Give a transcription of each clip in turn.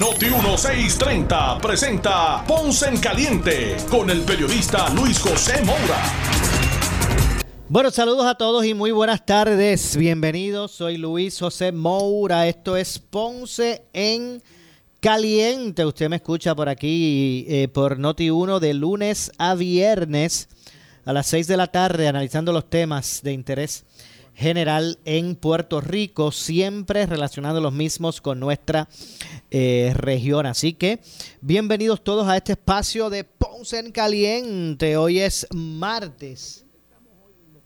Noti 1630 presenta Ponce en Caliente con el periodista Luis José Moura. Bueno, saludos a todos y muy buenas tardes. Bienvenidos, soy Luis José Moura. Esto es Ponce en Caliente. Usted me escucha por aquí eh, por Noti 1 de lunes a viernes a las 6 de la tarde analizando los temas de interés general en Puerto Rico, siempre relacionando los mismos con nuestra eh, región. Así que bienvenidos todos a este espacio de Ponce en Caliente. Hoy es martes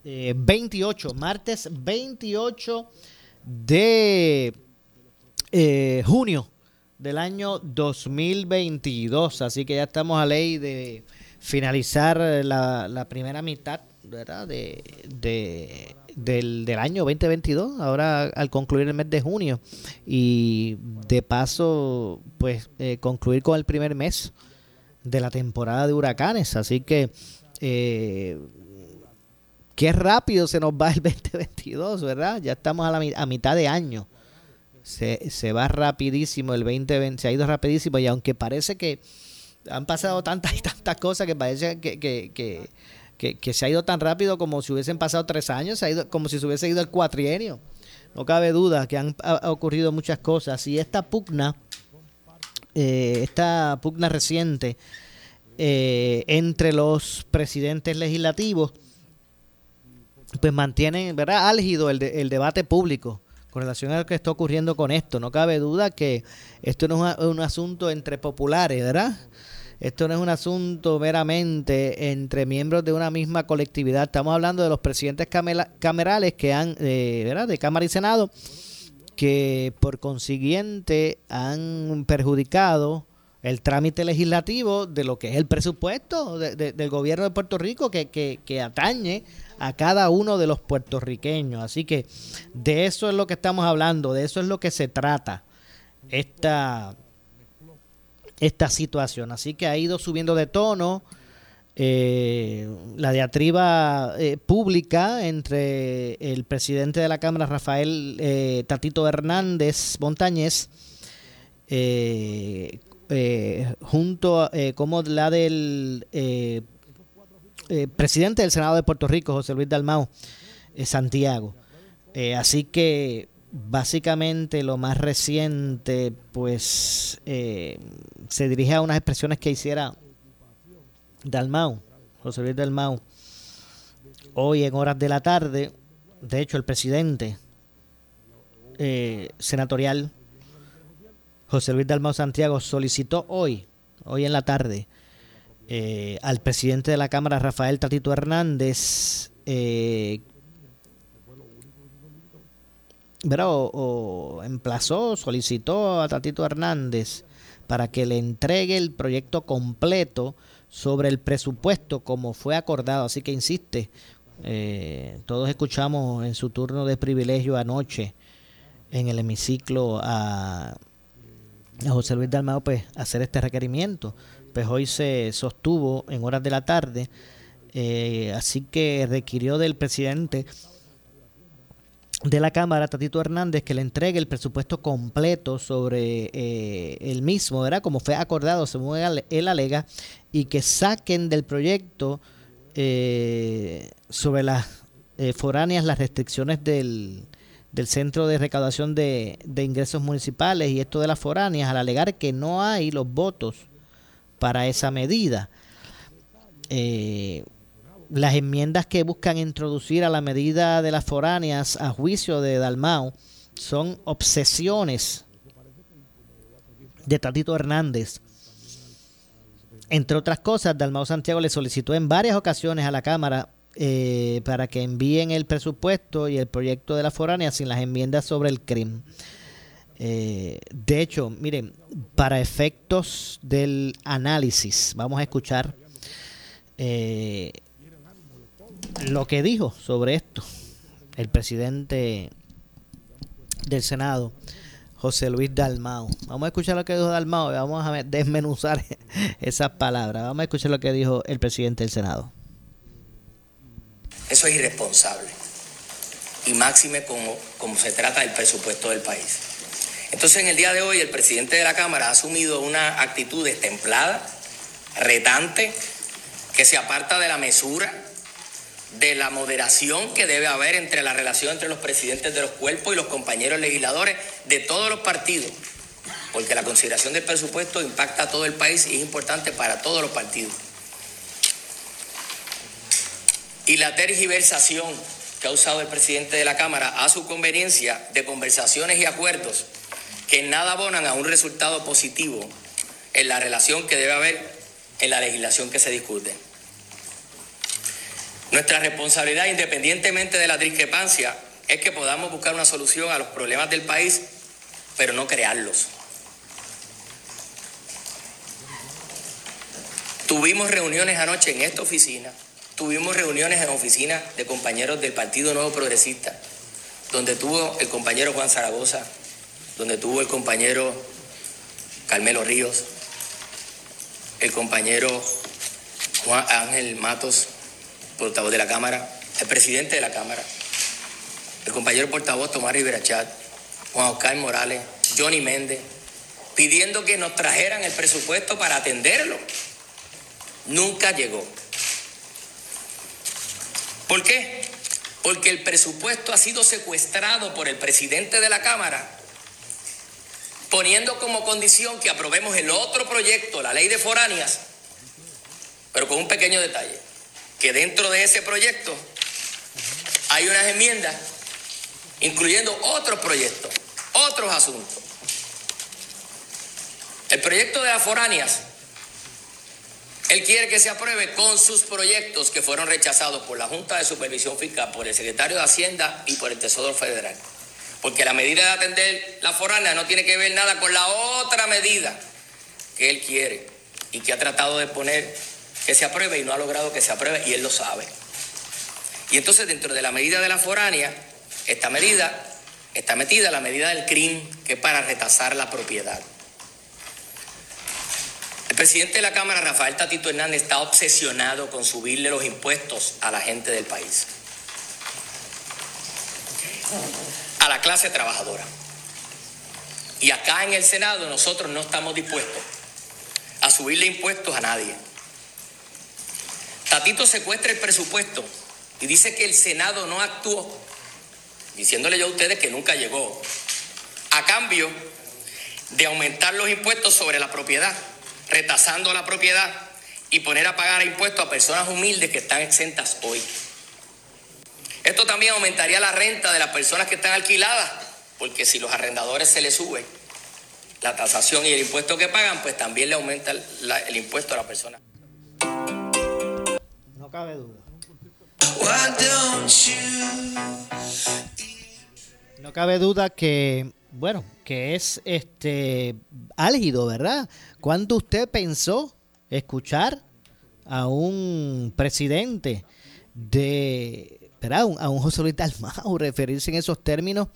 28, eh, martes 28 de eh, junio del año 2022. Así que ya estamos a ley de finalizar la, primera mitad ¿verdad? de del, del año 2022, ahora al concluir el mes de junio. Y de paso, pues eh, concluir con el primer mes de la temporada de huracanes. Así que, eh, qué rápido se nos va el 2022, ¿verdad? Ya estamos a, la, a mitad de año. Se, se va rapidísimo el 2020, se ha ido rapidísimo y aunque parece que han pasado tantas y tantas cosas que parece que, que que, se ha ido tan rápido como si hubiesen pasado tres años, se ha ido, como si se hubiese ido el cuatrienio. No cabe duda que han ocurrido muchas cosas. Y esta pugna, eh, esta pugna reciente eh, entre los presidentes legislativos, pues mantiene ¿verdad? álgido el, el debate público con relación a lo que está ocurriendo con esto. No cabe duda que esto no es un asunto entre populares, ¿verdad? Esto no es un asunto meramente entre miembros de una misma colectividad. Estamos hablando de los presidentes camerales que han, eh, ¿verdad? De Cámara y Senado, que por consiguiente han perjudicado el trámite legislativo de lo que es el presupuesto del gobierno de Puerto Rico que, que atañe a cada uno de los puertorriqueños. Así que de eso es lo que estamos hablando, de eso es lo que se trata esta esta situación. Así que ha ido subiendo de tono eh, la diatriba eh, pública entre el presidente de la Cámara, Rafael eh, Tatito Hernández Montañez, junto como la del presidente del Senado de Puerto Rico, José Luis Dalmau Santiago. así que básicamente lo más reciente, pues eh, se dirige a unas expresiones que hiciera Dalmau, José Luis Dalmau, hoy en horas de la tarde. De hecho, el presidente eh, senatorial, José Luis Dalmau Santiago, solicitó hoy, hoy en la tarde, eh, al presidente de la Cámara, Rafael Tatito Hernández, eh, o, emplazó, solicitó a Tatito Hernández para que le entregue el proyecto completo sobre el presupuesto como fue acordado. Así que insiste, eh, todos escuchamos en su turno de privilegio anoche en el hemiciclo a, José Luis Dalmao pues, hacer este requerimiento. Pues hoy se sostuvo en horas de la tarde, eh, así que requirió del presidente de la Cámara, Tatito Hernández, que le entregue el presupuesto completo sobre eh, el mismo, ¿verdad? Como fue acordado, según él alega, y que saquen del proyecto eh, sobre las eh, foráneas las restricciones del, del Centro de Recaudación de, de, Ingresos Municipales y esto de las foráneas, al alegar que no hay los votos para esa medida. Eh, las enmiendas que buscan introducir a la medida de las foráneas a juicio de Dalmau son obsesiones de Tatito Hernández. Entre otras cosas, Dalmau Santiago le solicitó en varias ocasiones a la Cámara eh, para que envíen el presupuesto y el proyecto de la foránea sin las enmiendas sobre el crimen. Eh, de hecho, miren, para efectos del análisis, vamos a escuchar eh, lo que dijo sobre esto el presidente del Senado, José Luis Dalmao. Vamos a escuchar lo que dijo Dalmao y vamos a desmenuzar esas palabras. Vamos a escuchar lo que dijo el presidente del Senado. Eso es irresponsable. Y máxime como, como se trata del presupuesto del país. Entonces en el día de hoy el presidente de la Cámara ha asumido una actitud destemplada, retante, que se aparta de la mesura, de la moderación que debe haber entre la relación entre los presidentes de los cuerpos y los compañeros legisladores de todos los partidos, porque la consideración del presupuesto impacta a todo el país y es importante para todos los partidos. Y la tergiversación que ha usado el presidente de la Cámara a su conveniencia de conversaciones y acuerdos que nada abonan a un resultado positivo en la relación que debe haber en la legislación que se discute. Nuestra responsabilidad, independientemente de la discrepancia, es que podamos buscar una solución a los problemas del país, pero no crearlos. Tuvimos reuniones anoche en esta oficina, tuvimos reuniones en oficinas de compañeros del Partido Nuevo Progresista, donde tuvo el compañero Juan Zaragoza, donde tuvo el compañero Carmelo Ríos, el compañero Juan Ángel Matos, portavoz de la Cámara, el presidente de la Cámara, el compañero portavoz Tomás Rivera Chat, Juan Oscar Morales, Johnny Méndez, pidiendo que nos trajeran el presupuesto para atenderlo. Nunca llegó. ¿Por qué? Porque el presupuesto ha sido secuestrado por el presidente de la Cámara, poniendo como condición que aprobemos el otro proyecto, la ley de foráneas, pero con un pequeño detalle que dentro de ese proyecto hay unas enmiendas incluyendo otros proyectos, otros asuntos. El proyecto de las foráneas, él quiere que se apruebe con sus proyectos que fueron rechazados por la Junta de Supervisión Fiscal, por el secretario de Hacienda y por el Tesoro Federal. Porque la medida de atender la foránea no tiene que ver nada con la otra medida que él quiere y que ha tratado de poner que se apruebe y no ha logrado que se apruebe y él lo sabe. Y entonces dentro de la medida de la foránea, esta medida está metida la medida del crimen que es para retasar la propiedad. El presidente de la Cámara, Rafael Tatito Hernández, está obsesionado con subirle los impuestos a la gente del país, a la clase trabajadora. Y acá en el Senado nosotros no estamos dispuestos a subirle impuestos a nadie. Tatito secuestra el presupuesto y dice que el Senado no actuó, diciéndole yo a ustedes que nunca llegó, a cambio de aumentar los impuestos sobre la propiedad, retasando la propiedad y poner a pagar impuestos a personas humildes que están exentas hoy. Esto también aumentaría la renta de las personas que están alquiladas, porque si los arrendadores se les sube la tasación y el impuesto que pagan, pues también le aumenta el impuesto a la persona cabe duda. No cabe duda que, bueno, que es este álgido, ¿verdad? ¿Cuándo usted pensó escuchar a un presidente de, ¿verdad? A un José Luis Dalmau referirse en esos términos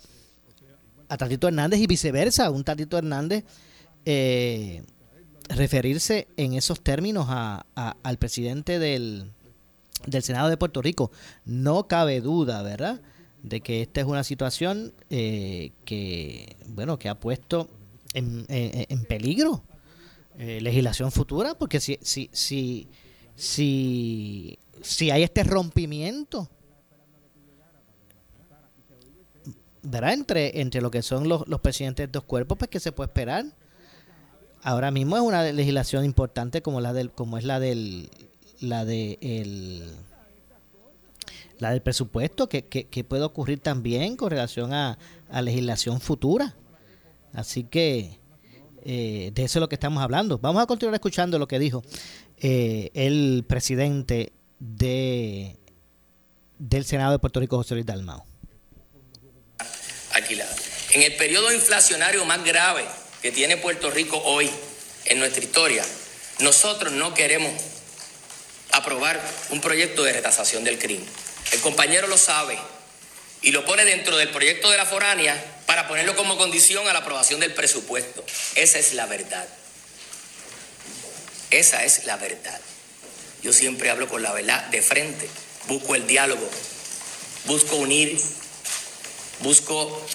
a Tatito Hernández y viceversa, un Tatito Hernández eh, referirse en esos términos a, al presidente del, del Senado de Puerto Rico. No cabe duda, ¿verdad?, de que esta es una situación eh, que, bueno, que ha puesto en, en, peligro eh, legislación futura, porque si, si, si, si, si hay este rompimiento, ¿verdad?, entre, entre lo que son los, los presidentes de dos cuerpos, pues que se puede esperar. Ahora mismo es una legislación importante como la del, como es la del la de el, la del presupuesto que, que, puede ocurrir también con relación a, a legislación futura. Así que eh, de eso es lo que estamos hablando. Vamos a continuar escuchando lo que dijo eh, el presidente de del Senado de Puerto Rico, José Luis Dalmao. Alquilada. En el periodo inflacionario más grave que tiene Puerto Rico hoy en nuestra historia, nosotros no queremos aprobar un proyecto de retasación del crimen. El compañero lo sabe y lo pone dentro del proyecto de la foránea para ponerlo como condición a la aprobación del presupuesto. Esa es la verdad. Esa es la verdad. Yo siempre hablo con la verdad de frente, busco el diálogo, busco unir, busco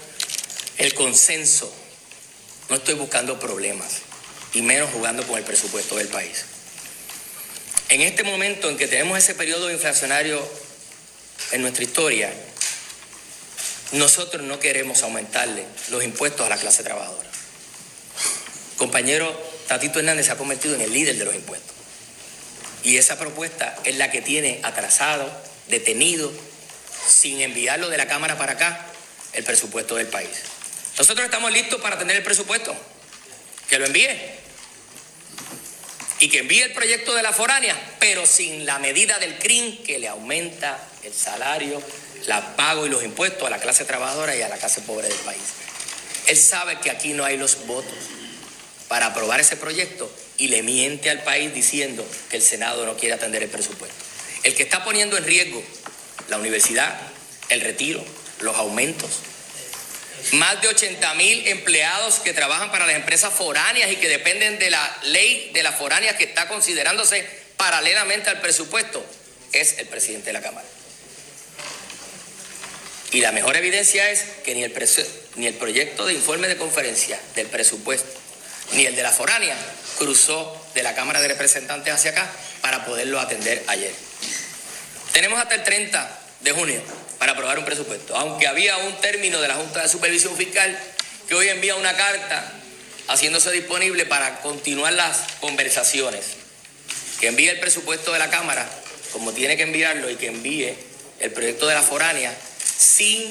el consenso. No estoy buscando problemas y menos jugando con el presupuesto del país. En este momento en que tenemos ese periodo inflacionario en nuestra historia, nosotros no queremos aumentarle los impuestos a la clase trabajadora. Compañero Tatito Hernández se ha convertido en el líder de los impuestos. Y esa propuesta es la que tiene atrasado, detenido, sin enviarlo de la Cámara para acá, el presupuesto del país. Nosotros estamos listos para tener el presupuesto. Que lo envíe. Y que envíe el proyecto de la foránea, pero sin la medida del CRIM que le aumenta el salario, la pago y los impuestos a la clase trabajadora y a la clase pobre del país. Él sabe que aquí no hay los votos para aprobar ese proyecto y le miente al país diciendo que el Senado no quiere atender el presupuesto. El que está poniendo en riesgo la universidad, el retiro, los aumentos, más de 80 mil empleados que trabajan para las empresas foráneas y que dependen de la ley de las foráneas que está considerándose paralelamente al presupuesto, es el presidente de la Cámara. Y la mejor evidencia es que ni el, ni el proyecto de informe de conferencia del presupuesto, ni el de la foránea, cruzó de la Cámara de Representantes hacia acá para poderlo atender ayer. Tenemos hasta el 30 de junio para aprobar un presupuesto, aunque había un término de la Junta de Supervisión Fiscal que hoy envía una carta haciéndose disponible para continuar las conversaciones, que envíe el presupuesto de la Cámara como tiene que enviarlo y que envíe el proyecto de la foránea sin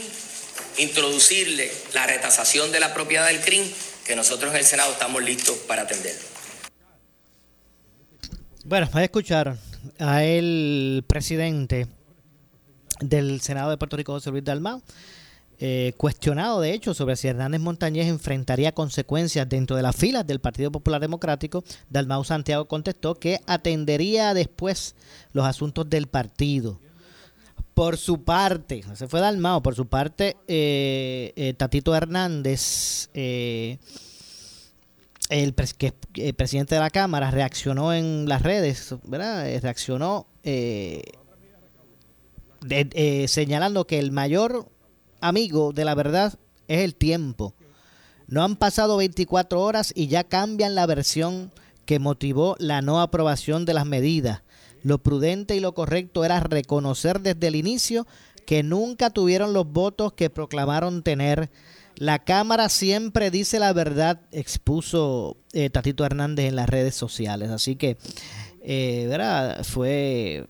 introducirle la retasación de la propiedad del CRIM, que nosotros en el Senado estamos listos para atenderlo. Bueno, a escucharon a el presidente del Senado de Puerto Rico, José Luis Dalmau, eh, cuestionado de hecho sobre si Hernández Montañez enfrentaría consecuencias dentro de las filas del Partido Popular Democrático, Dalmau Santiago contestó que atendería después los asuntos del partido. Por su parte, se fue Dalmao, por su parte, eh, eh, Tatito Hernández, el presidente de la Cámara, reaccionó en las redes, ¿verdad? Reaccionó señalando que el mayor amigo de la verdad es el tiempo. No han pasado 24 horas y ya cambian la versión que motivó la no aprobación de las medidas. Lo prudente y lo correcto era reconocer desde el inicio que nunca tuvieron los votos que proclamaron tener. La Cámara siempre dice la verdad, expuso eh, Tatito Hernández en las redes sociales. Así que, eh, ¿verdad? Fue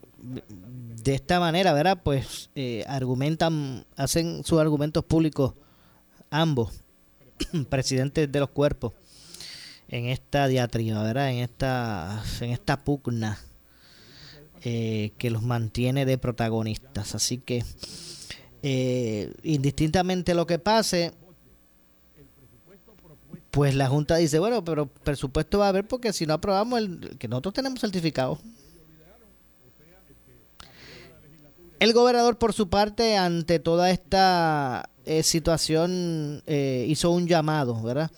de esta manera, ¿verdad? Pues eh, argumentan, hacen sus argumentos públicos ambos, presidentes de los cuerpos, en esta diatriba, ¿verdad? En esta, en esta pugna eh, que los mantiene de protagonistas. Así que, eh, indistintamente lo que pase, pues la Junta dice, bueno, pero presupuesto va a haber porque si no aprobamos el que nosotros tenemos certificado. El gobernador, por su parte, ante toda esta eh, situación, hizo un llamado, ¿verdad?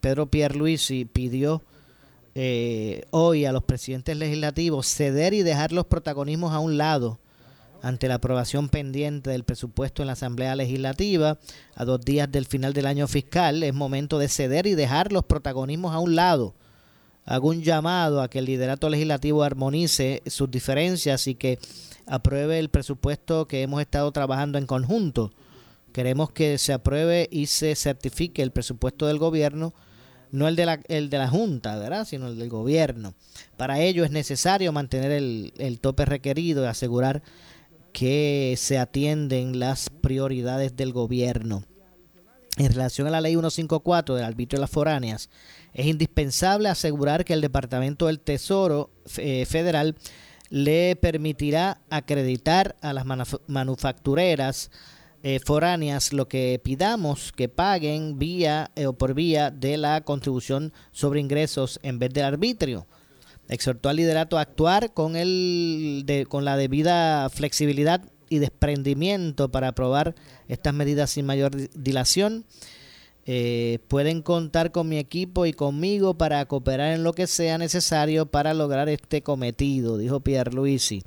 Pedro Pierluisi pidió eh, hoy a los presidentes legislativos ceder y dejar los protagonismos a un lado ante la aprobación pendiente del presupuesto en la Asamblea Legislativa a dos días del final del año fiscal. Es momento de ceder y dejar los protagonismos a un lado. Hago un llamado a que el liderato legislativo armonice sus diferencias y que apruebe el presupuesto que hemos estado trabajando en conjunto. Queremos que se apruebe y se certifique el presupuesto del gobierno no el de la, el de la Junta, ¿verdad? sino el del gobierno. Para ello es necesario mantener el, el tope requerido y asegurar que se atienden las prioridades del gobierno. En relación a la ley 154 del arbitrio de las foráneas, es indispensable asegurar que el Departamento del Tesoro eh, Federal le permitirá acreditar a las manufactureras eh, foráneas lo que pidamos que paguen vía eh, o por vía de la contribución sobre ingresos en vez del arbitrio. Exhortó al liderato a actuar con, el, de, con la debida flexibilidad y desprendimiento para aprobar estas medidas sin mayor dilación. Eh, pueden contar con mi equipo y conmigo para cooperar en lo que sea necesario para lograr este cometido, dijo Pierre Luisi.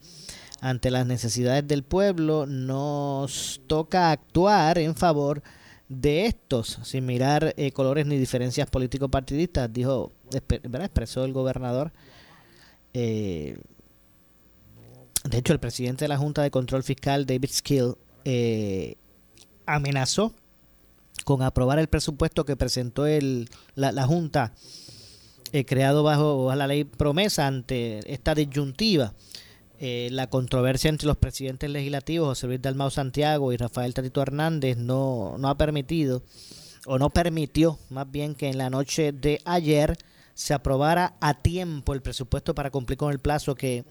Ante las necesidades del pueblo, nos toca actuar en favor de estos, sin mirar eh, colores ni diferencias político-partidistas, dijo, expresó el gobernador. Eh, de hecho, el presidente de la Junta de Control Fiscal, David Skill, eh, amenazó con aprobar el presupuesto que presentó el, la, Junta, eh, creado bajo, la ley promesa ante esta disyuntiva. Eh, la controversia entre los presidentes legislativos, José Luis Dalmau Santiago y Rafael Tatito Hernández, no, no ha permitido, o no permitió más bien que en la noche de ayer se aprobara a tiempo el presupuesto para cumplir con el plazo que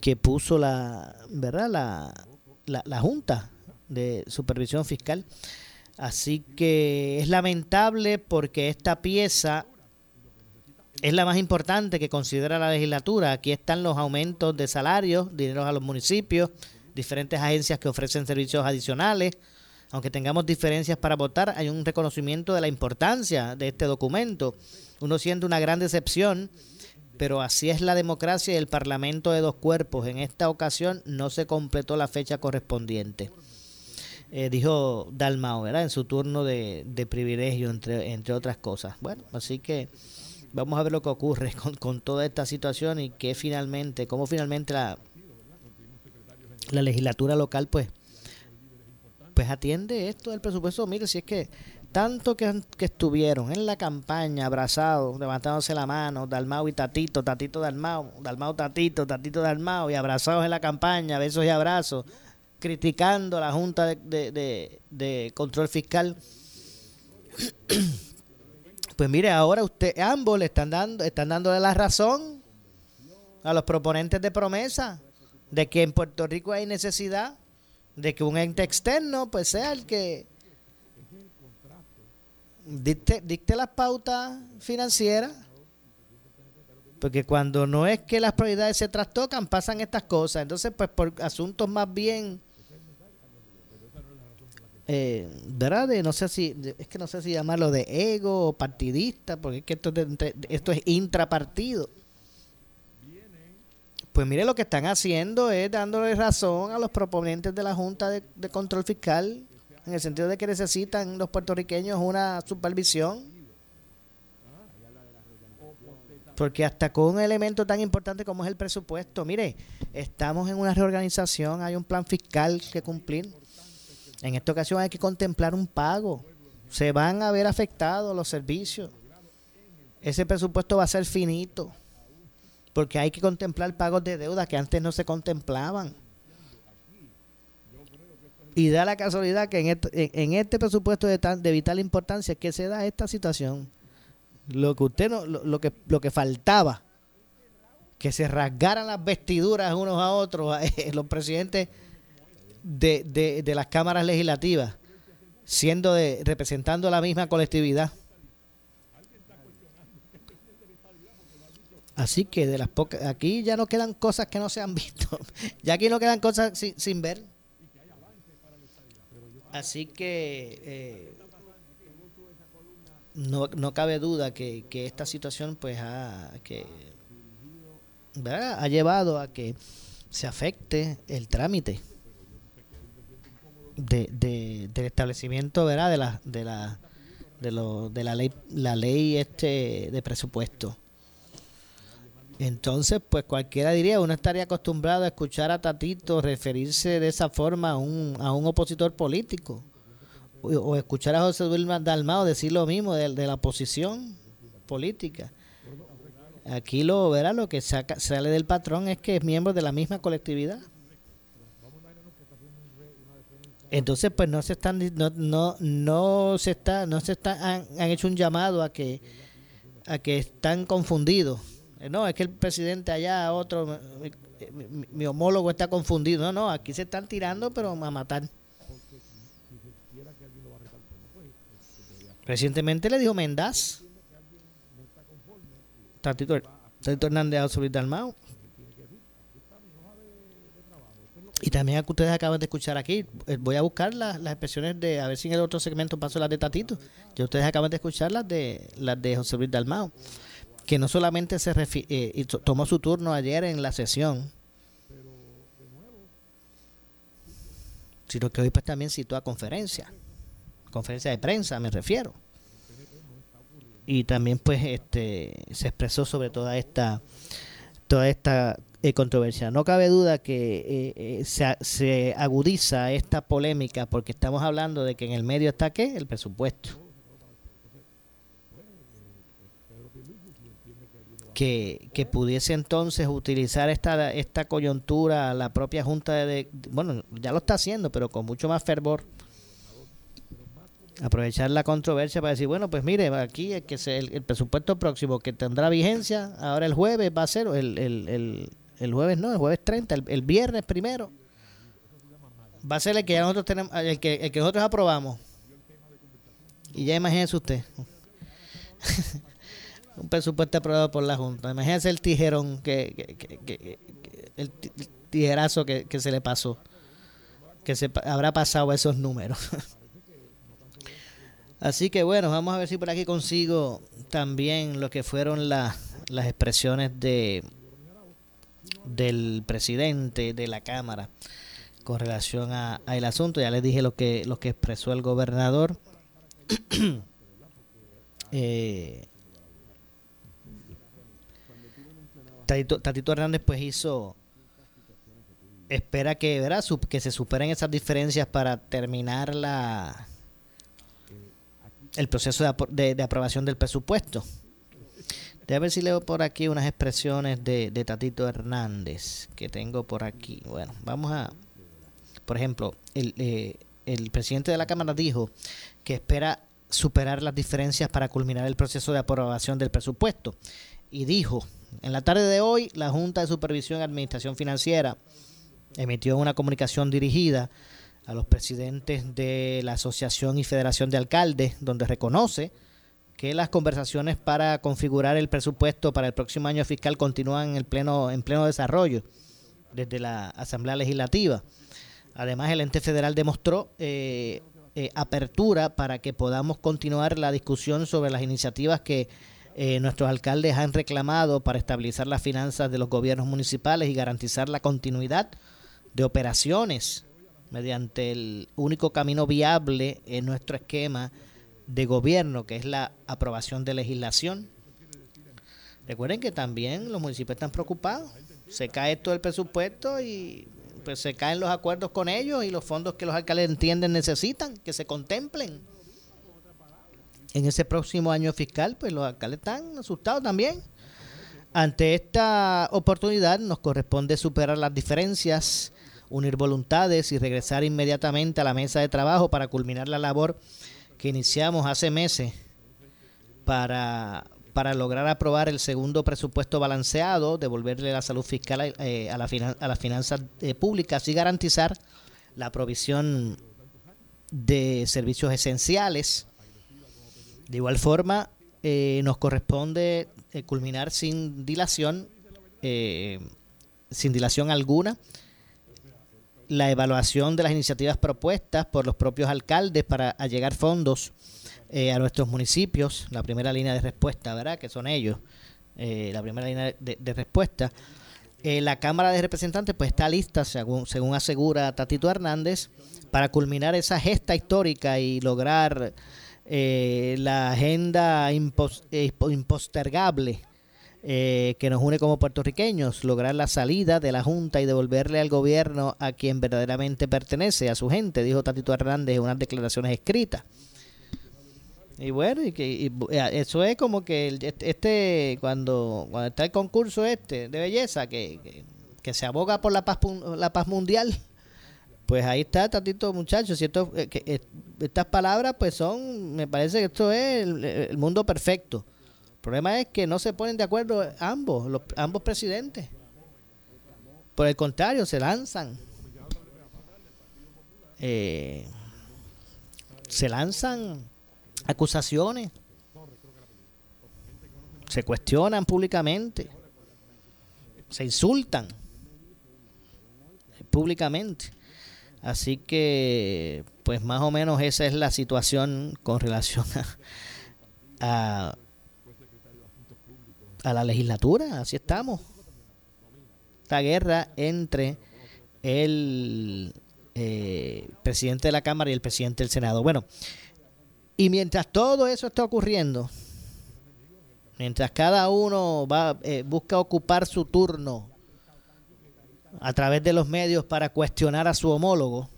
que puso la, ¿verdad? La, la, Junta de Supervisión Fiscal. Así que es lamentable porque esta pieza es la más importante que considera la legislatura. Aquí están los aumentos de salarios, dinero a los municipios, diferentes agencias que ofrecen servicios adicionales. Aunque tengamos diferencias para votar, hay un reconocimiento de la importancia de este documento. Uno siente una gran decepción pero así es la democracia y el Parlamento de dos cuerpos. En esta ocasión no se completó la fecha correspondiente. Eh, dijo Dalmao, ¿verdad? En su turno de, privilegio, entre, entre otras cosas. Bueno, así que vamos a ver lo que ocurre con, toda esta situación y que finalmente, cómo finalmente la, la legislatura local, pues, pues atiende esto del presupuesto. Mire, si es que tanto que, que, estuvieron en la campaña abrazados, levantándose la mano, Dalmao y Tatito, Tatito Dalmao, Dalmao Tatito, Tatito Dalmao, y abrazados en la campaña, besos y abrazos, criticando a la Junta de, de, Control Fiscal. Pues mire, ahora usted, ambos le están dando, están dándole la razón a los proponentes de promesa de que en Puerto Rico hay necesidad de que un ente externo pues sea el que dicte, dicte las pautas financieras. Porque cuando no es que las prioridades se trastocan, pasan estas cosas. Entonces, pues por asuntos más bien, eh, ¿verdad? De, no sé si, es que no sé si llamarlo de ego o partidista, porque es que esto, esto es intrapartido. Pues mire, lo que están haciendo es dándole razón a los proponentes de la Junta de Control Fiscal en el sentido de que necesitan los puertorriqueños una supervisión. Porque hasta con un elemento tan importante como es el presupuesto, mire, estamos en una reorganización, hay un plan fiscal que cumplir. En esta ocasión hay que contemplar un pago. Se van a ver afectados los servicios. Ese presupuesto va a ser finito. Porque hay que contemplar pagos de deuda que antes no se contemplaban. Y da la casualidad que en este, en este presupuesto de, tan, de vital importancia que se da esta situación. Lo que usted no, lo, que lo que faltaba, que se rasgaran las vestiduras unos a otros eh, los presidentes de, de, de, las cámaras legislativas, siendo de, representando la misma colectividad. Así que de las pocas, aquí ya no quedan cosas que no se han visto. ya aquí no quedan cosas sin, sin ver. Así que eh, no, no cabe duda que, esta situación pues ha, que, ha llevado a que se afecte el trámite de, de, del establecimiento ¿verdad? de la de la de, lo, de la ley la ley este de presupuesto entonces, pues cualquiera diría, uno estaría acostumbrado a escuchar a Tatito referirse de esa forma a un, a un opositor político. O, escuchar a José Luis Dalmao decir lo mismo de, la oposición política. Aquí lo verá lo que saca, sale del patrón es que es miembro de la misma colectividad. Entonces, pues no se están no no no se está no se está han, han hecho un llamado a que a que están confundidos eh, no, es que el presidente allá, otro, mi, homólogo está confundido. No, no, aquí se están tirando, pero a matar. Recientemente le dijo Mendaz. Tantito. Tatito Hernández a subir Dalmao. Y también que ustedes acaban de escuchar aquí, eh, voy a buscar las, expresiones de, a ver si en el otro segmento paso las de Tatito. Ya ustedes acaban de escuchar las de las de José Luis Dalmao, que no solamente se eh, tomó su turno ayer en la sesión, sino que hoy pues también citó a conferencia, conferencia de prensa me refiero. Y también pues este se expresó sobre toda esta toda esta eh, controversia. No cabe duda que eh, eh, se, se, agudiza esta polémica porque estamos hablando de que en el medio está qué? El presupuesto. Que, que pudiese entonces utilizar esta, esta coyuntura la propia Junta de, Bueno, ya lo está haciendo, pero con mucho más fervor. Aprovechar la controversia para decir, bueno, pues mire, aquí es que el, el, presupuesto próximo que tendrá vigencia, ahora el jueves va a ser el, el el jueves no, el jueves 30, el, viernes primero. Va a ser el que nosotros tenemos, el que, el que nosotros aprobamos. Y ya imagínese usted. un presupuesto aprobado por la Junta. Imagínese el tijerón que, que, el tijerazo que, se le pasó. Que se habrá pasado esos números. Así que bueno, vamos a ver si por aquí consigo también lo que fueron las expresiones de del presidente de la Cámara con relación a, el asunto. Ya les dije lo que, lo que expresó el gobernador. eh, Tatito, Hernández pues hizo espera que verá que se superen esas diferencias para terminar la el proceso de aprobación del presupuesto Déjame ver si leo por aquí unas expresiones de, Tatito Hernández que tengo por aquí. Bueno, vamos a... Por ejemplo, el, eh, el presidente de la Cámara dijo que espera superar las diferencias para culminar el proceso de aprobación del presupuesto. Y dijo, en la tarde de hoy, la Junta de Supervisión y Administración Financiera emitió una comunicación dirigida a los presidentes de la Asociación y Federación de Alcaldes, donde reconoce que las conversaciones para configurar el presupuesto para el próximo año fiscal continúan en el pleno en pleno desarrollo desde la Asamblea Legislativa. Además, el ente federal demostró eh, eh, apertura para que podamos continuar la discusión sobre las iniciativas que eh, nuestros alcaldes han reclamado para estabilizar las finanzas de los gobiernos municipales y garantizar la continuidad de operaciones mediante el único camino viable en nuestro esquema de gobierno, que es la aprobación de legislación. Recuerden que también los municipios están preocupados. Se cae todo el presupuesto y pues se caen los acuerdos con ellos y los fondos que los alcaldes entienden necesitan, que se contemplen. En ese próximo año fiscal, pues los alcaldes están asustados también. Ante esta oportunidad nos corresponde superar las diferencias, unir voluntades y regresar inmediatamente a la mesa de trabajo para culminar la labor que iniciamos hace meses para, para lograr aprobar el segundo presupuesto balanceado, devolverle la salud fiscal eh, a, la a las finanzas eh, públicas y garantizar la provisión de servicios esenciales. De igual forma, eh, nos corresponde culminar sin dilación, sin dilación alguna, la evaluación de las iniciativas propuestas por los propios alcaldes para allegar fondos eh, a nuestros municipios, la primera línea de respuesta, ¿verdad? Que son ellos, eh, la primera línea de, respuesta. Eh, la Cámara de Representantes pues está lista, según, según asegura Tatito Hernández, para culminar esa gesta histórica y lograr la agenda impostergable eh, que nos une como puertorriqueños, lograr la salida de la Junta y devolverle al gobierno a quien verdaderamente pertenece, a su gente, dijo Tatito Hernández en unas declaraciones escritas. Y bueno, y que eh, eso es como que este, este, cuando, cuando está el concurso este de belleza, que, que, se aboga por la paz, la paz mundial, pues ahí está, Tatito muchachos. Eh, que, estas palabras pues son, me parece que esto es el mundo perfecto problema es que no se ponen de acuerdo ambos, los, ambos presidentes. Por el contrario, se lanzan. Eh, se lanzan acusaciones. Se cuestionan públicamente. se insultan públicamente. Así que, pues más o menos esa es la situación con relación a, la legislatura. Así estamos. Esta guerra entre el eh, presidente de la Cámara y el presidente del Senado. Bueno, y mientras todo eso está ocurriendo, mientras cada uno va eh, busca ocupar su turno a través de los medios para cuestionar a su homólogo,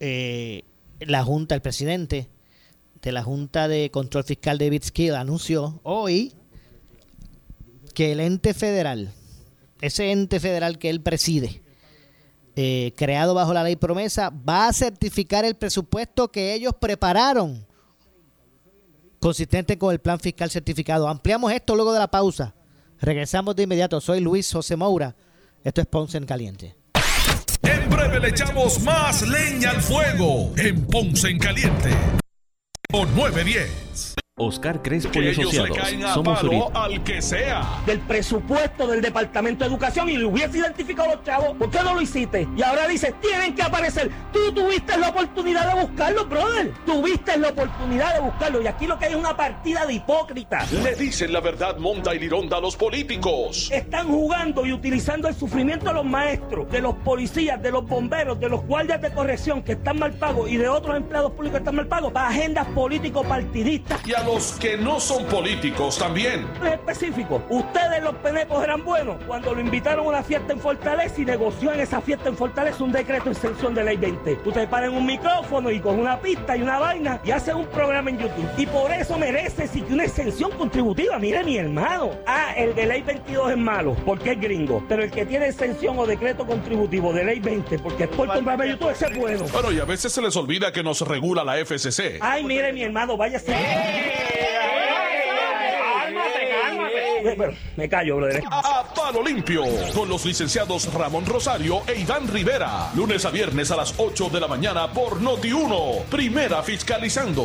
eh, la Junta, el presidente de la Junta de Control Fiscal, David Skill, anunció hoy que el ente federal, ese ente federal que él preside, eh, creado bajo la ley promesa, va a certificar el presupuesto que ellos prepararon, consistente con el plan fiscal certificado. Ampliamos esto luego de la pausa. Regresamos de inmediato. Soy Luis José Moura. Esto es Ponce en Caliente. En breve le echamos más leña al fuego en Ponce en Caliente. Con 910. Oscar Crespo Que y Asociados. caen a Somos al que sea. del presupuesto del Departamento de Educación y le hubiese identificado a los chavos. ¿Por qué no lo hiciste? Y ahora dices, tienen que aparecer. Tú tuviste la oportunidad de buscarlo, brother. Tuviste la oportunidad de buscarlo. Y aquí lo que hay es una partida de hipócritas. Le dicen la verdad monta y lironda a los políticos. Están jugando y utilizando el sufrimiento de los maestros, de los policías, de los bomberos, de los guardias de corrección que están mal pagos y de otros empleados públicos que están mal pagos para agendas político-partidistas. Y a los que no son políticos también. Es específico. Ustedes los penecos eran buenos cuando lo invitaron a una fiesta en Fortaleza y negoció en esa fiesta en Fortaleza un decreto de extensión de ley 20. Tú te paras en un micrófono y con una pista y una vaina y haces un programa en YouTube. Y por eso mereces y que una extensión contributiva. Mire mi hermano. Ah, el de ley 22 es malo porque es gringo. Pero el que tiene extensión o decreto contributivo de ley 20 porque es por comprarme YouTube, ese es bueno. Bueno, y a veces se les olvida que nos regula la FCC. Ay, mire mi hermano, váyase. Bueno, me callo, brother. A Palo Limpio, con los licenciados Ramón Rosario e Iván Rivera. Lunes a viernes a las 8 de la mañana por Noti1. Primera fiscalizando.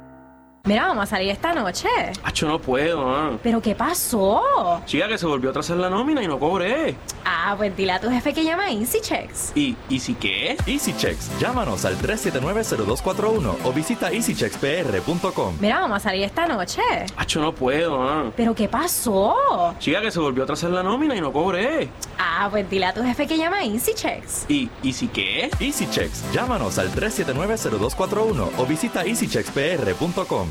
Mira, vamos a salir esta noche. Acho, no puedo, ah. ¿Pero qué pasó? Chica, que se volvió a trazar la nómina y no cobré. Ah, pues dile a tu jefe que llama a Easy Checks. ¿Y, y si qué? Easy Checks. Llámanos al 379-0241 o visita easycheckspr.com. Mira, vamos a salir esta noche. Acho, no puedo. ¿Pero qué pasó? Chica, que se volvió a trazar la nómina y no cobré. Ah, pues dile a tu jefe que llama a Easy Checks. ¿Y, y si qué? Easy Checks. Llámanos al 379-0241 o visita easycheckspr.com.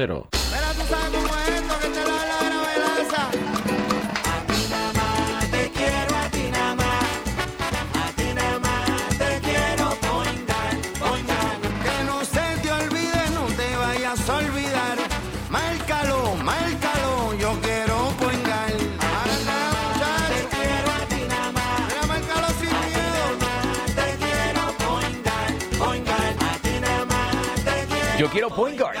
Quiero Yo quiero point guard.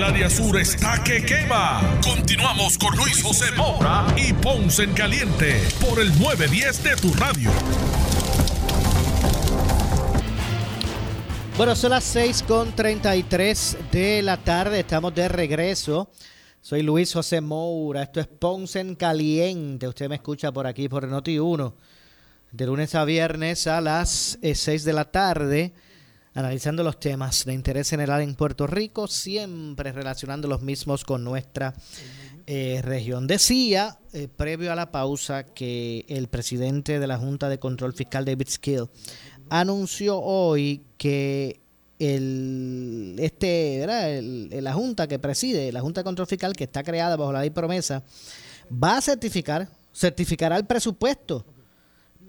El área sur está que quema. Continuamos con Luis José Moura y Ponce en Caliente por el 910 de tu radio. Bueno, son las 6 con 33 de la tarde. Estamos de regreso. Soy Luis José Moura. Esto es Ponce en Caliente. Usted me escucha por aquí por Noti 1. De lunes a viernes a las 6 de la tarde. Analizando los temas de interés general en Puerto Rico. Siempre relacionando los mismos con nuestra eh, región. Decía, eh, previo a la pausa, que el presidente de la Junta de Control Fiscal, David Skill, anunció hoy que el, este. El- la Junta que preside, la Junta de Control Fiscal, que está creada bajo la ley promesa, va a certificar, certificará el presupuesto,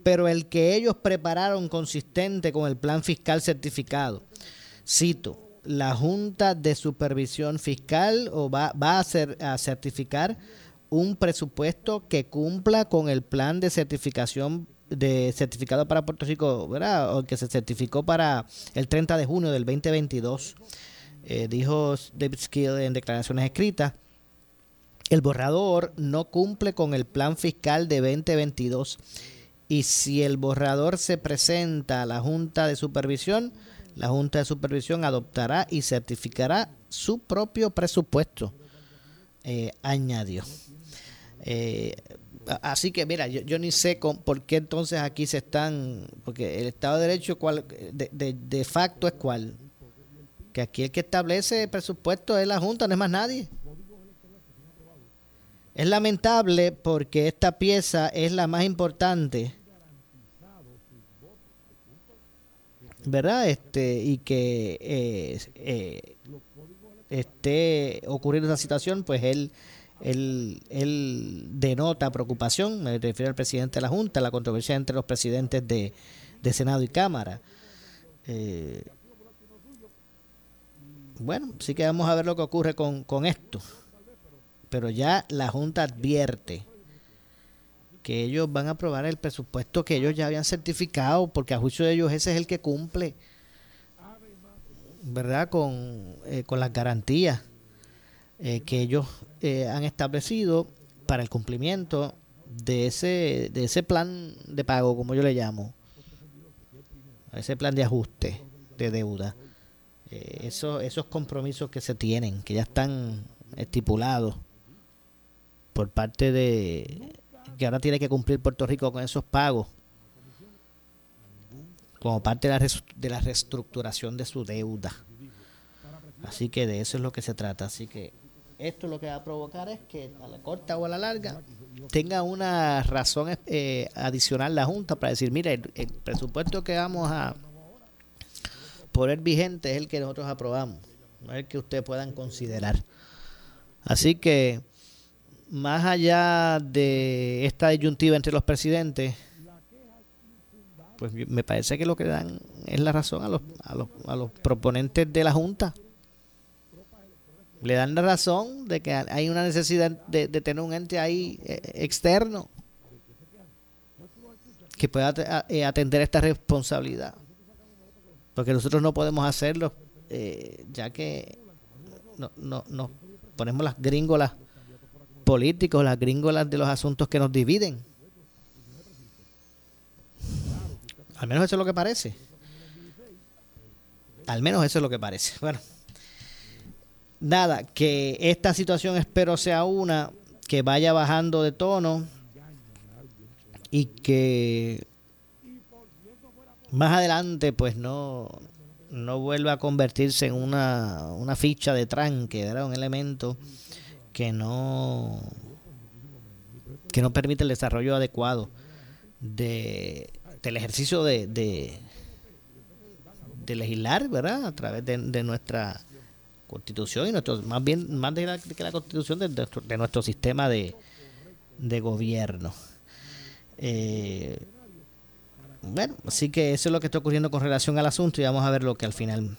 pero el que ellos prepararon consistente con el plan fiscal certificado. Cito, la Junta de Supervisión Fiscal va, a certificar un presupuesto que cumpla con el plan de certificación de certificado para Puerto Rico, ¿verdad? O que se certificó para el 30 de junio del 2022. Eh, dijo David Skill en declaraciones escritas. El borrador no cumple con el plan fiscal de 2022 y si el borrador se presenta a la Junta de Supervisión, la Junta de Supervisión adoptará y certificará su propio presupuesto, eh, añadió. Eh, así que mira, yo, ni sé con- por qué entonces aquí se están, porque el Estado de Derecho cuál- de, de- de facto es cuál, que aquí el que establece el presupuesto es la Junta, no es más nadie. Es lamentable porque esta pieza es la más importante, ¿verdad? Este y que eh, eh, esté ocurriendo esa situación, pues él, él, él denota preocupación. Me refiero al presidente de la Junta, la controversia entre los presidentes de, de Senado y Cámara. Eh, bueno, sí que vamos a ver lo que ocurre con, con esto pero ya la Junta advierte que ellos van a aprobar el presupuesto que ellos ya habían certificado, porque a juicio de ellos ese es el que cumple, ¿verdad? Con, eh, con las garantías eh, que ellos eh, han establecido para el cumplimiento de ese, de ese plan de pago, como yo le llamo, ese plan de ajuste de deuda. Esos compromisos que se tienen, que ya están estipulados por parte de que ahora tiene que cumplir Puerto Rico con esos pagos como parte de la, de la reestructuración de su deuda. Así que de eso es lo que se trata. Así que esto lo que va a provocar es que a la corta o a la larga tenga una razón eh, adicional la Junta para decir, mira, el, el presupuesto que vamos a poner vigente es el que nosotros aprobamos, no es el que ustedes puedan considerar. Así que más allá de esta disyuntiva entre los presidentes, pues me parece que lo que dan es la razón a los, a los, a los proponentes de la Junta. Le dan la razón de que hay una necesidad de, tener un ente ahí eh, externo que pueda eh, atender esta responsabilidad. Porque nosotros no podemos hacerlo, eh, ya que no, no, no ponemos las gringolas políticos, las gringolas de los asuntos que nos dividen. Al menos eso es lo que parece. Al menos eso es lo que parece. Bueno, nada, que esta situación espero sea una que vaya bajando de tono y que más adelante pues no, no vuelva a convertirse en una, una ficha de tranque, un elemento que no que no permite el desarrollo adecuado de, del ejercicio de, de, legislar, ¿verdad? A través de, de nuestra constitución y nuestro, más bien, más de que la constitución de, nuestro, de nuestro sistema de, de gobierno. Eh, bueno, así que eso es lo que está ocurriendo con relación al asunto y vamos a ver lo que al final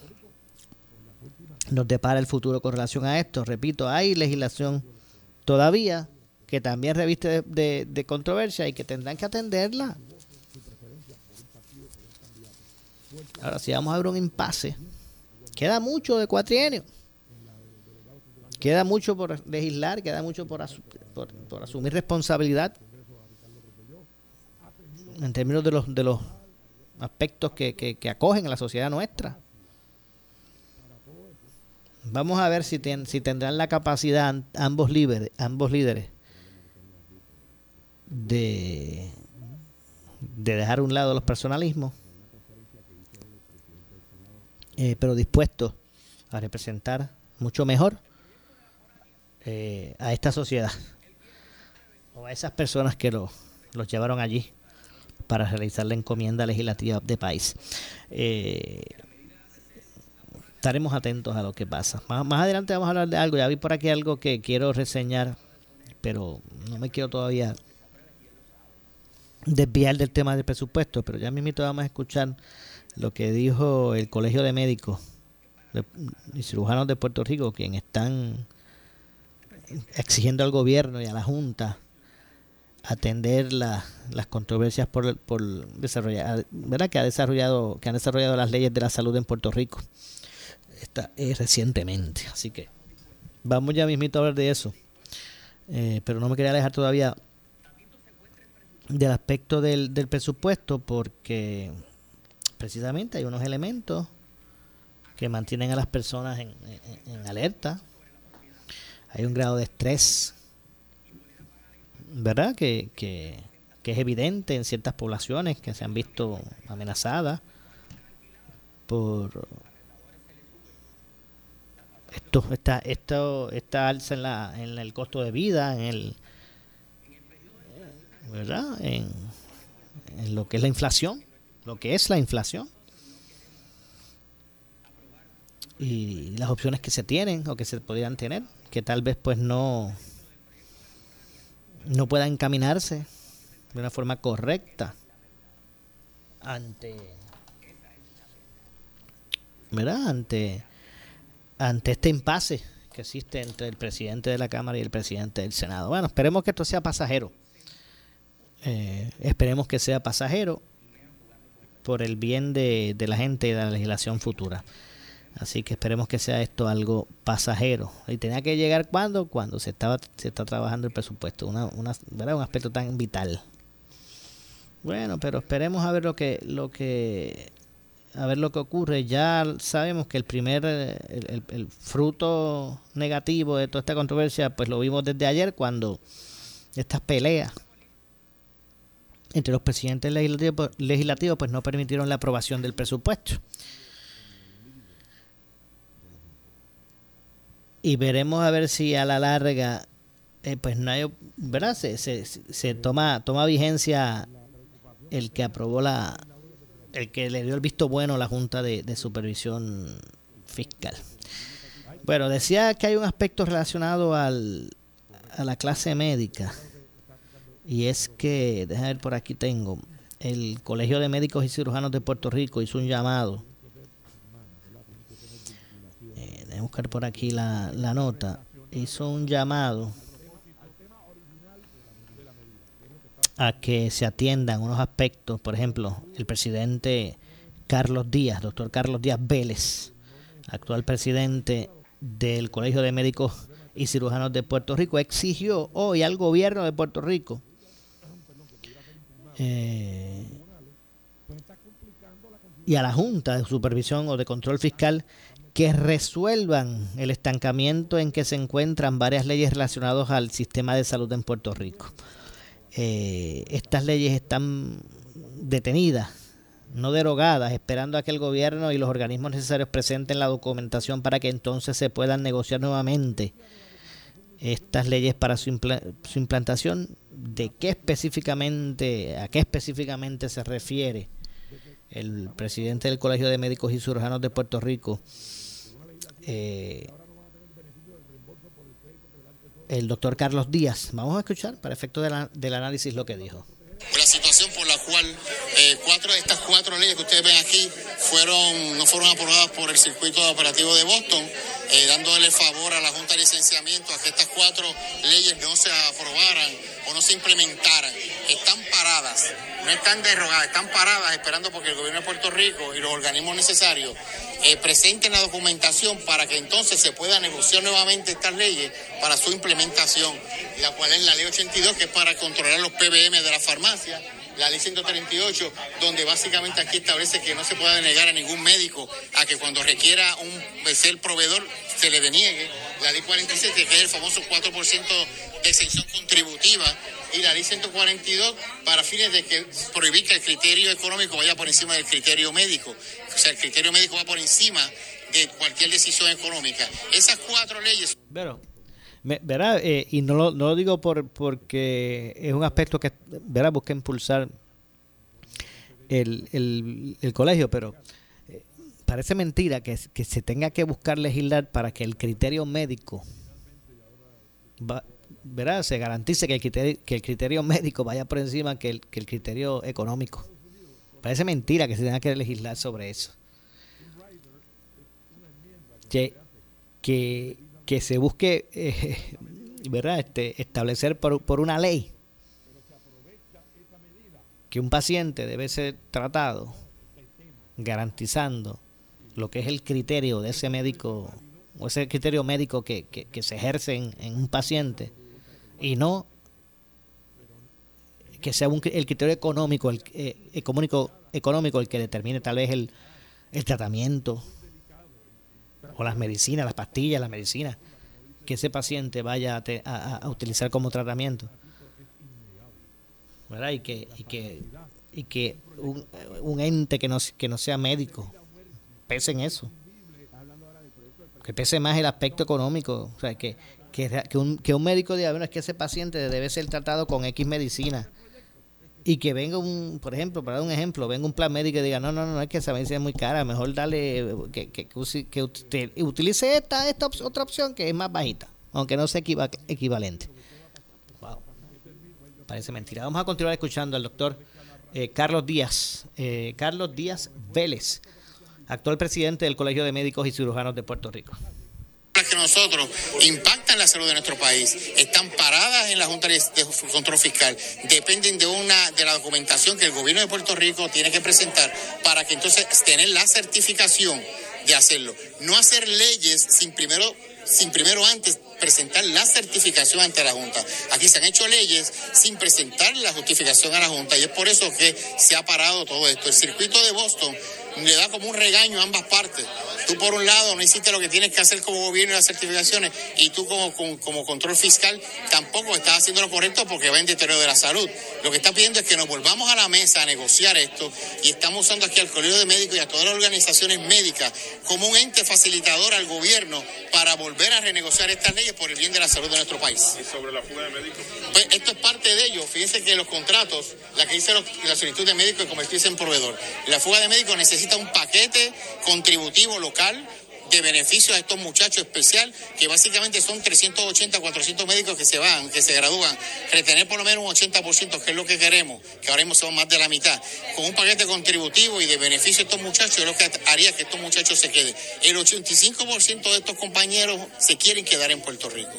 nos depara el futuro con relación a esto. Repito, hay legislación todavía que también reviste de, de- controversia y que tendrán que atenderla. Ahora, si vamos a ver un impasse, queda mucho de cuatrienio. Queda mucho por legislar, queda mucho por, asu- por, por asumir responsabilidad en términos de los, de los aspectos que, que acogen a la sociedad nuestra. Vamos a ver si, ten- si tendrán la capacidad ambos líderes, ambos líderes de, de dejar un lado los personalismos, eh, pero dispuestos a representar mucho mejor eh, a esta sociedad o a esas personas que lo- los llevaron allí para realizar la encomienda legislativa de país. Eh, estaremos atentos a lo que pasa. Más, más adelante vamos a hablar de algo. Ya vi por aquí algo que quiero reseñar, pero no me quiero todavía desviar del tema del presupuesto, pero ya mismo vamos a escuchar lo que dijo el Colegio de Médicos y Cirujanos de Puerto Rico, quien están exigiendo al gobierno y a la Junta atender la- las controversias por, por desarrollar, ¿verdad? que ha desarrollado, que han desarrollado las leyes de la salud en Puerto Rico esta, eh, recientemente. Así que vamos ya mismito a hablar de eso. Eh, pero no me quería alejar todavía del aspecto del, del presupuesto porque precisamente hay unos elementos que mantienen a las personas en, en- en alerta. Hay un grado de estrés, ¿verdad? Que, que, que es evidente en ciertas poblaciones que se han visto amenazadas por esto, esta, esto, esta alza en, la, en el costo de vida, en el, ¿verdad? En, en lo que es la inflación, lo que es la inflación y las opciones que se tienen o que se podrían tener, que tal vez pues no no puedan encaminarse de una forma correcta ante ¿verdad? ante ante este impasse que existe entre el presidente de la Cámara y el presidente del Senado. Bueno, esperemos que esto sea pasajero. Eh, esperemos que sea pasajero por el bien de, la gente y de la legislación futura. Así que esperemos que sea esto algo pasajero. Y tenía que llegar cuando, cuando se estaba se está trabajando el presupuesto, una, una, ¿verdad? un aspecto tan vital. Bueno, pero esperemos a ver lo que lo que a ver lo que ocurre. Ya sabemos que el primer eh, el, fruto negativo de toda esta controversia, pues lo vimos desde ayer cuando estas peleas entre los presidentes legislativos, legislativos pues no permitieron la aprobación del presupuesto. y veremos a ver si a la larga eh, pues no hay verdad se, se, se toma toma vigencia el que aprobó la el que le dio el visto bueno a la junta de, de supervisión fiscal bueno decía que hay un aspecto relacionado al a la clase médica. Y es que, déjame ver por aquí tengo, el Colegio de Médicos y Cirujanos de Puerto Rico hizo un llamado. Eh, déjame buscar por aquí la, la nota. Hizo un llamado a que se atiendan unos aspectos, por ejemplo, el presidente Carlos Díaz, doctor Carlos Díaz Vélez, actual presidente del Colegio de Médicos y Cirujanos de Puerto Rico, exigió hoy al gobierno de Puerto Rico eh, y a la Junta de Supervisión o de Control Fiscal que resuelvan el estancamiento en que se encuentran varias leyes relacionadas al sistema de salud en Puerto Rico. Eh, estas leyes están detenidas, no derogadas, esperando a que el gobierno y los organismos necesarios presenten la documentación para que entonces se puedan negociar nuevamente estas leyes para su, impla- su implantación. ¿De qué específicamente, a qué específicamente se refiere el presidente del Colegio de Médicos y Cirujanos de Puerto Rico? eh, el doctor Carlos Díaz. Vamos a escuchar para efecto del análisis lo que dijo. la situación por la cual eh, cuatro de estas cuatro leyes que ustedes ven aquí fueron no fueron aprobadas por el circuito operativo de Boston, eh, dándole favor a la Junta de Licenciamiento a que estas cuatro leyes no se aprobaran o no se implementaran. Están paradas, no están derrogadas, están paradas esperando porque el gobierno de Puerto Rico y los organismos necesarios eh, presenten la documentación para que entonces se pueda negociar nuevamente estas leyes para su implementación, la cual es la ley 82, que es para controlar los PBM de la farmacia, la ley 138, donde básicamente aquí establece que no se puede denegar a ningún médico a que cuando requiera un ser proveedor se le deniegue, la ley 47, que es el famoso 4% de exención contributiva, y la ley 142 para fines de que prohibir que el criterio económico vaya por encima del criterio médico. O sea, el criterio médico va por encima de cualquier decisión económica. Esas cuatro leyes verá, eh, y no lo, no lo digo por porque es un aspecto que, verá, busca impulsar el, el, el colegio, pero eh, parece mentira que, que se tenga que buscar legislar para que el criterio médico, va, verá, se garantice que el criterio, que el criterio médico vaya por encima que el, que el criterio económico. Parece mentira que se tenga que legislar sobre eso. Que, que, que se busque eh, ¿verdad? Este, establecer por, por una ley que un paciente debe ser tratado garantizando lo que es el criterio de ese médico o ese criterio médico que, que, se ejerce en, un paciente y no que sea un, el criterio económico el eh, económico económico el que determine tal vez el, el tratamiento o las medicinas, las pastillas, las medicinas que ese paciente vaya a, te- a- utilizar como tratamiento. ¿Verdad? Y que, y que, y que un, ente que no, que no sea médico pese en eso. Que pese más el aspecto económico. O sea, que, que, que un, que un médico diga, bueno, es que ese paciente debe ser tratado con X medicina. Y que venga un, por ejemplo, para dar un ejemplo, venga un plan médico y diga, no, no, no, es que esa medicina es muy cara, mejor dale, que, que, que usted utilice esta, esta otra opción que es más bajita, aunque no sea equiva- equivalente. Wow. Parece mentira. Vamos a continuar escuchando al doctor eh, Carlos Díaz, eh, Carlos Díaz Vélez, actual presidente del Colegio de Médicos y Cirujanos de Puerto Rico. Las que nosotros impactan la salud de nuestro país, están paradas en la Junta de Control Fiscal, dependen de una de la documentación que el gobierno de Puerto Rico tiene que presentar para que entonces tener la certificación de hacerlo. No hacer leyes sin primero sin primero antes presentar la certificación ante la Junta. Aquí se han hecho leyes sin presentar la justificación a la Junta y es por eso que se ha parado todo esto. El circuito de Boston le da como un regaño a ambas partes. Tú por un lado no hiciste lo que tienes que hacer como gobierno y las certificaciones y tú como, como, como control fiscal tampoco estás haciendo lo correcto porque va en deterioro de la salud. Lo que está pidiendo es que nos volvamos a la mesa a negociar esto y estamos usando aquí al Colegio de Médicos y a todas las organizaciones médicas como un ente facilitador al gobierno para volver a renegociar estas leyes por el bien de la salud de nuestro país. ¿Y sobre la fuga de médicos? Pues esto es parte de ello. Fíjense que los contratos, la que los- la solicitud de médico y convertirse en proveedor. La fuga de médicos necesita un paquete contributivo local de beneficios a estos muchachos especial, que básicamente son 380, 400 médicos que se van, que se gradúan, retener por lo menos un 80%, que es lo que queremos, que ahora mismo son más de la mitad, con un paquete contributivo y de beneficio a estos muchachos, es lo que haría que estos muchachos se queden. El 85% de estos compañeros se quieren quedar en Puerto Rico.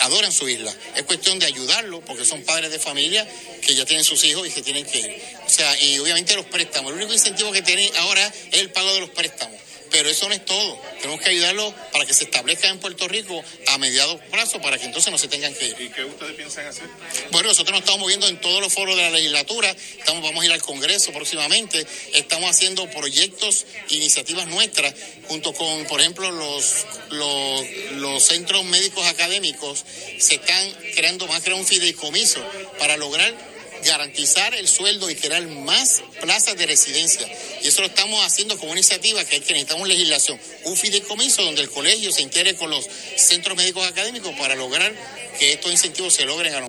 Adoran su isla. Es cuestión de ayudarlos, porque son padres de familia que ya tienen sus hijos y que tienen que ir. O sea, y obviamente los préstamos. El único incentivo que tienen ahora es el pago de los préstamos. Pero eso no es todo. Tenemos que ayudarlos para que se establezcan en Puerto Rico a mediados plazo para que entonces no se tengan que ir. ¿Y qué ustedes piensan hacer? Bueno, nosotros nos estamos moviendo en todos los foros de la legislatura, estamos, vamos a ir al Congreso próximamente, estamos haciendo proyectos, iniciativas nuestras, junto con, por ejemplo, los, los, los centros médicos académicos, se están creando más que un fideicomiso para lograr garantizar el sueldo y crear más plazas de residencia. Y eso lo estamos haciendo como una iniciativa que hay que necesitamos legislación, un fideicomiso donde el colegio se integre con los centros médicos académicos para lograr que estos incentivos se logren a los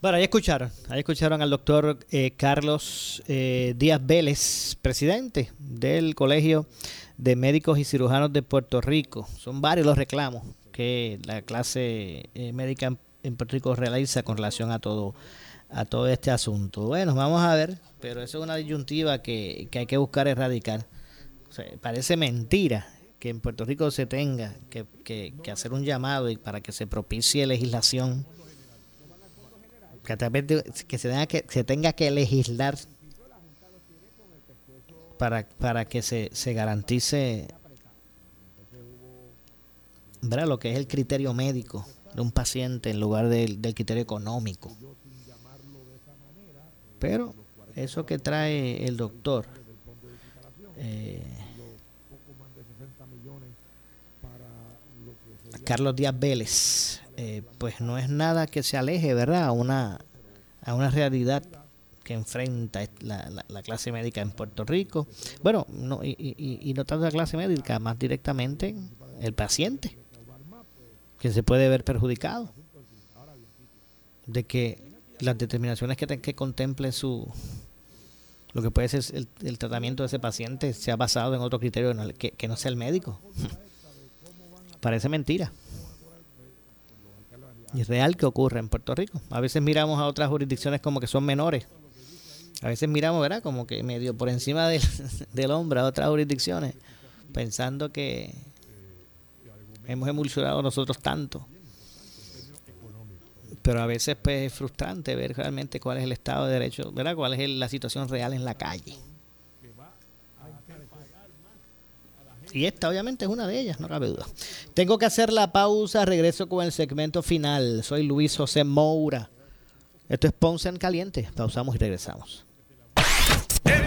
Bueno, ahí escucharon, ahí escucharon al doctor eh, Carlos eh, Díaz Vélez, presidente del Colegio de Médicos y Cirujanos de Puerto Rico. Son varios los reclamos que la clase eh, médica en, en Puerto Rico realiza con relación a todo a todo este asunto. Bueno, vamos a ver, pero eso es una disyuntiva que, que hay que buscar erradicar. Parece mentira que en Puerto Rico se tenga que, que, hacer un llamado y para que se propicie legislación que, de- que se tenga que se tenga que legislar para, para que se, se garantice ¿verdad? lo que es el criterio médico de un paciente en lugar del, del criterio económico. Pero eso que trae el doctor, eh, Carlos Díaz Vélez, eh, pues no es nada que se aleje, ¿verdad? A una, a una realidad que enfrenta la, la- la clase médica en Puerto Rico. Bueno, no, y no tanto la clase médica, más directamente el paciente, que se puede ver perjudicado de que las determinaciones que, te- que contemple su lo que puede ser el, el tratamiento de ese paciente sea basado en otro criterio que, que no sea el médico. Parece mentira. Y real que ocurre en Puerto Rico. A veces miramos a otras jurisdicciones como que son menores. A veces miramos, ¿verdad? Como que medio por encima del, del hombro a otras jurisdicciones, pensando que hemos emulsionado nosotros tanto. Pero a veces pues, es frustrante ver realmente cuál es el estado de derecho, ¿verdad? Cuál es la situación real en la calle. Y esta obviamente es una de ellas, no cabe duda. Tengo que hacer la pausa, regreso con el segmento final. Soy Luis José Moura. Esto es Ponce en Caliente. Pausamos y regresamos.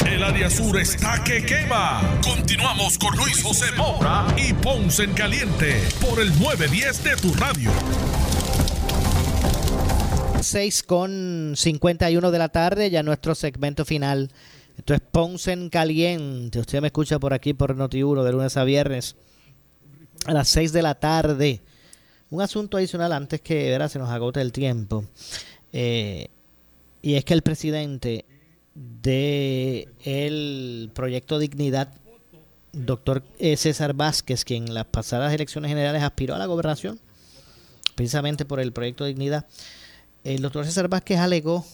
El área sur está que quema. Continuamos con Luis José Moura y Ponce en Caliente por el 910 de tu radio. 6 con 51 de la tarde, ya nuestro segmento final. Esto es Ponce en Caliente. Usted me escucha por aquí por Noti1 de lunes a viernes a las 6 de la tarde. Un asunto adicional antes que ¿verdad? se nos agote el tiempo. Eh, y es que el presidente de el proyecto Dignidad, doctor eh, César Vázquez, quien en las pasadas elecciones generales aspiró a la gobernación, precisamente por el proyecto Dignidad, El doctor César Vázquez alegó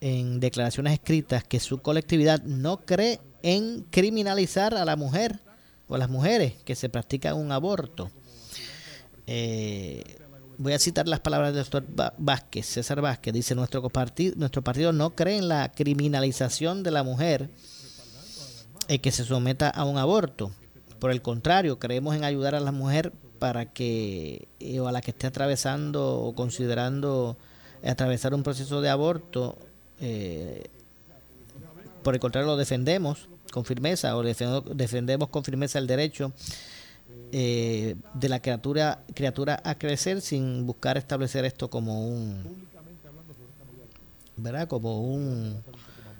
en declaraciones escritas que su colectividad no cree en criminalizar a la mujer o a las mujeres que se practican un aborto. Eh, voy a citar las palabras del doctor Vázquez, César Vázquez, dice, nuestro partido, nuestro partido no cree en la criminalización de la mujer eh, que se someta a un aborto. Por el contrario, creemos en ayudar a la mujer para que, eh, o a la que esté atravesando o considerando atravesar un proceso de aborto, eh, por el contrario, lo defendemos con firmeza o defendemos con firmeza el derecho eh, de la criatura, criatura a crecer sin buscar establecer esto como un, ¿verdad? Como un,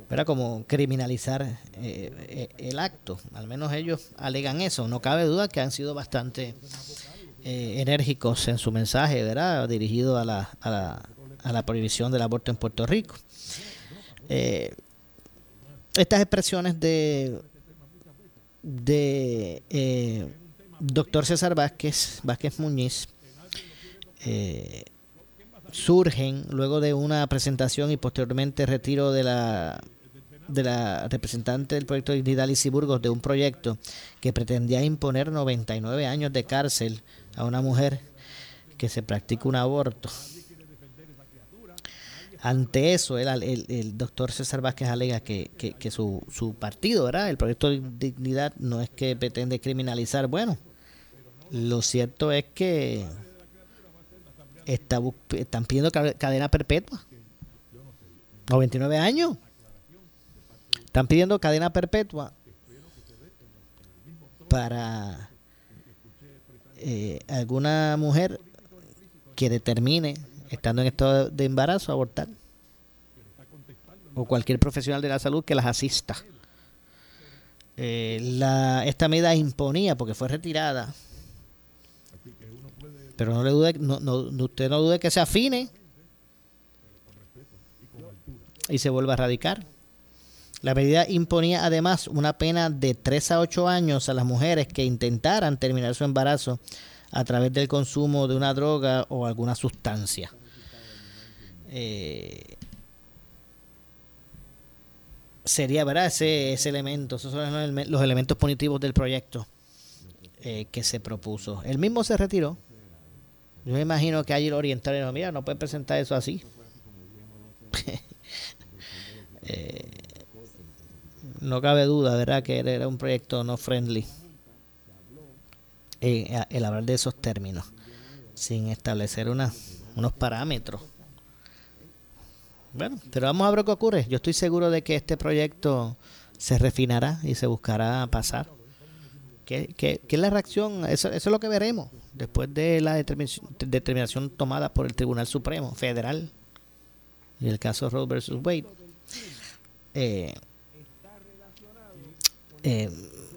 ¿verdad? Como criminalizar eh, eh, el acto. Al menos ellos alegan eso. No cabe duda que han sido bastante enérgicos en su mensaje, ¿verdad? Dirigido a la, a la, a la prohibición del aborto en Puerto Rico. Estas expresiones de de doctor César Vázquez Vázquez Muñiz eh, surgen luego de una presentación y posteriormente retiro de la de la representante del proyecto Dignidad Lizy Burgos de un proyecto que pretendía imponer 99 años de cárcel a una mujer que se practica un aborto. Ante eso, el, el, el doctor César Vázquez alega que, que, que su, su partido, ¿verdad? El proyecto de Dignidad no es que pretende criminalizar. Bueno, lo cierto es que están pidiendo ca- cadena perpetua. 99 años. Están pidiendo cadena perpetua para eh, alguna mujer que determine, estando en estado de embarazo, abortar. O cualquier profesional de la salud que las asista. Eh, esta medida imponía, porque fue retirada, pero no le dude, no, no, usted no dude que se afine y se vuelva a radicar. La medida imponía además una pena de 3 a 8 años a las mujeres que intentaran terminar su embarazo a través del consumo de una droga o alguna sustancia. Eh, sería, ¿verdad? Ese, ese elemento, esos son los, eleme- los elementos punitivos del proyecto eh, que se propuso. El mismo se retiró. Yo me imagino que allí lo orientaron y dijeron, mira, no pueden presentar eso así. Eh, no cabe duda, ¿verdad? Que era un proyecto no friendly. eh, el hablar de esos términos, sin establecer una, unos parámetros. Bueno, pero vamos a ver qué ocurre. Yo estoy seguro de que este proyecto se refinará y se buscará pasar. ¿Qué, qué, qué es la reacción? Eso, eso es lo que veremos después de la determinación, tomada por el Tribunal Supremo Federal y el caso Roe versus Wade. Eh, eh,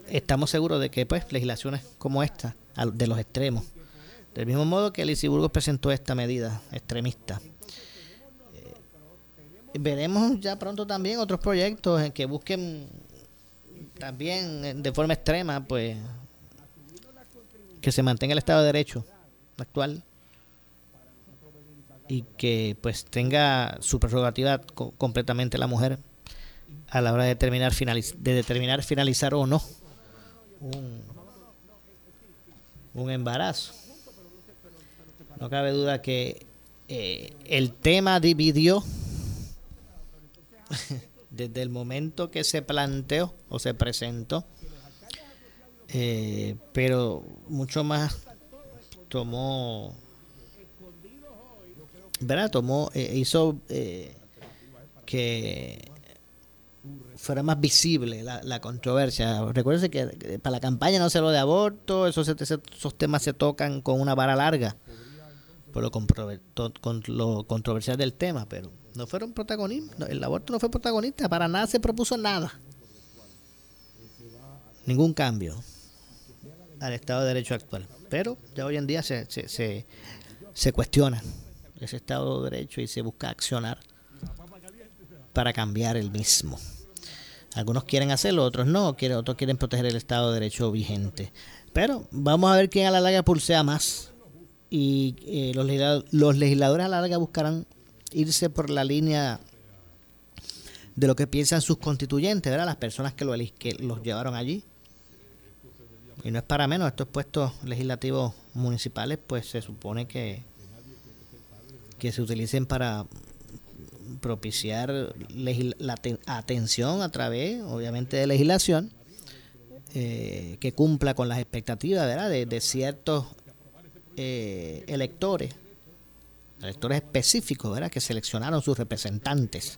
estamos seguros de que pues legislaciones como esta de los extremos del mismo modo que Lizy Burgos presentó esta medida extremista eh, veremos ya pronto también otros proyectos en que busquen también eh, de forma extrema pues que se mantenga el estado de derecho actual y que pues tenga su prerrogativa co- completamente la mujer a la hora de determinar finaliz- de determinar finalizar o no un, un embarazo. No cabe duda que eh, el tema dividió desde el momento que se planteó o se presentó, eh, pero mucho más tomó, ¿verdad? Tomó, eh, hizo eh, que fuera más visible la, la controversia. Recuérdense que para la campaña no se lo de aborto, esos, esos, temas se tocan con una vara larga por lo, con lo controversial del tema, pero no fueron protagonistas. el aborto no fue protagonista, para nada se propuso nada. Ningún cambio al Estado de Derecho actual. Pero ya hoy en día se, se, se, cuestiona ese Estado de Derecho y se busca accionar para cambiar el mismo. Algunos quieren hacerlo, otros no, quieren, otros quieren proteger el Estado de Derecho vigente. Pero vamos a ver quién a la larga pulsea más. Y eh, los, legisla- los legisladores a la larga buscarán irse por la línea de lo que piensan sus constituyentes, ¿verdad? Las personas que, lo, que los llevaron allí. Y no es para menos, estos puestos legislativos municipales, pues se supone que, que se utilicen para propiciar la aten- atención a través, obviamente, de legislación eh, que cumpla con las expectativas, ¿verdad? De, de ciertos eh, electores, electores específicos, ¿verdad? Que seleccionaron sus representantes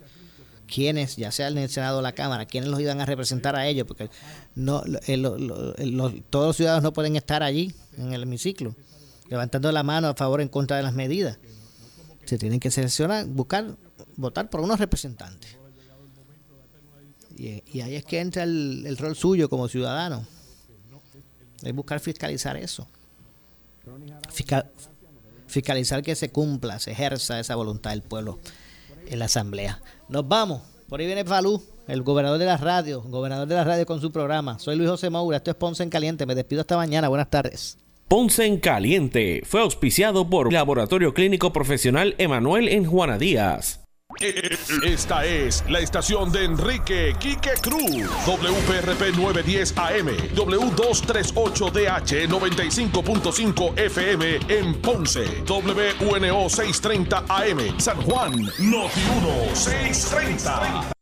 quienes, ya sea en el Senado o la Cámara, quienes los iban a representar a ellos, porque no lo- el- los- todos los ciudadanos no pueden estar allí en el hemiciclo, levantando la mano a favor o en contra de las medidas. Se tienen que seleccionar, buscar, votar por unos representantes. Y, ahí es que entra el, rol suyo como ciudadano. Es buscar fiscalizar eso. Fiscal- fiscalizar que se cumpla, se ejerza esa voluntad del pueblo en la asamblea. Nos vamos. Por ahí viene Falú, el gobernador de la radio, gobernador de la radio con su programa. Soy Luis José Moura, esto es Ponce en Caliente. Me despido hasta mañana. Buenas tardes. Ponce en Caliente fue auspiciado por Laboratorio Clínico Profesional Emanuel en Juana Díaz. Esta es la estación de Enrique Quique Cruz. WPRP 910 AM. W238DH 95.5 FM en Ponce. WNO 630 AM. San Juan. Noti 1 630.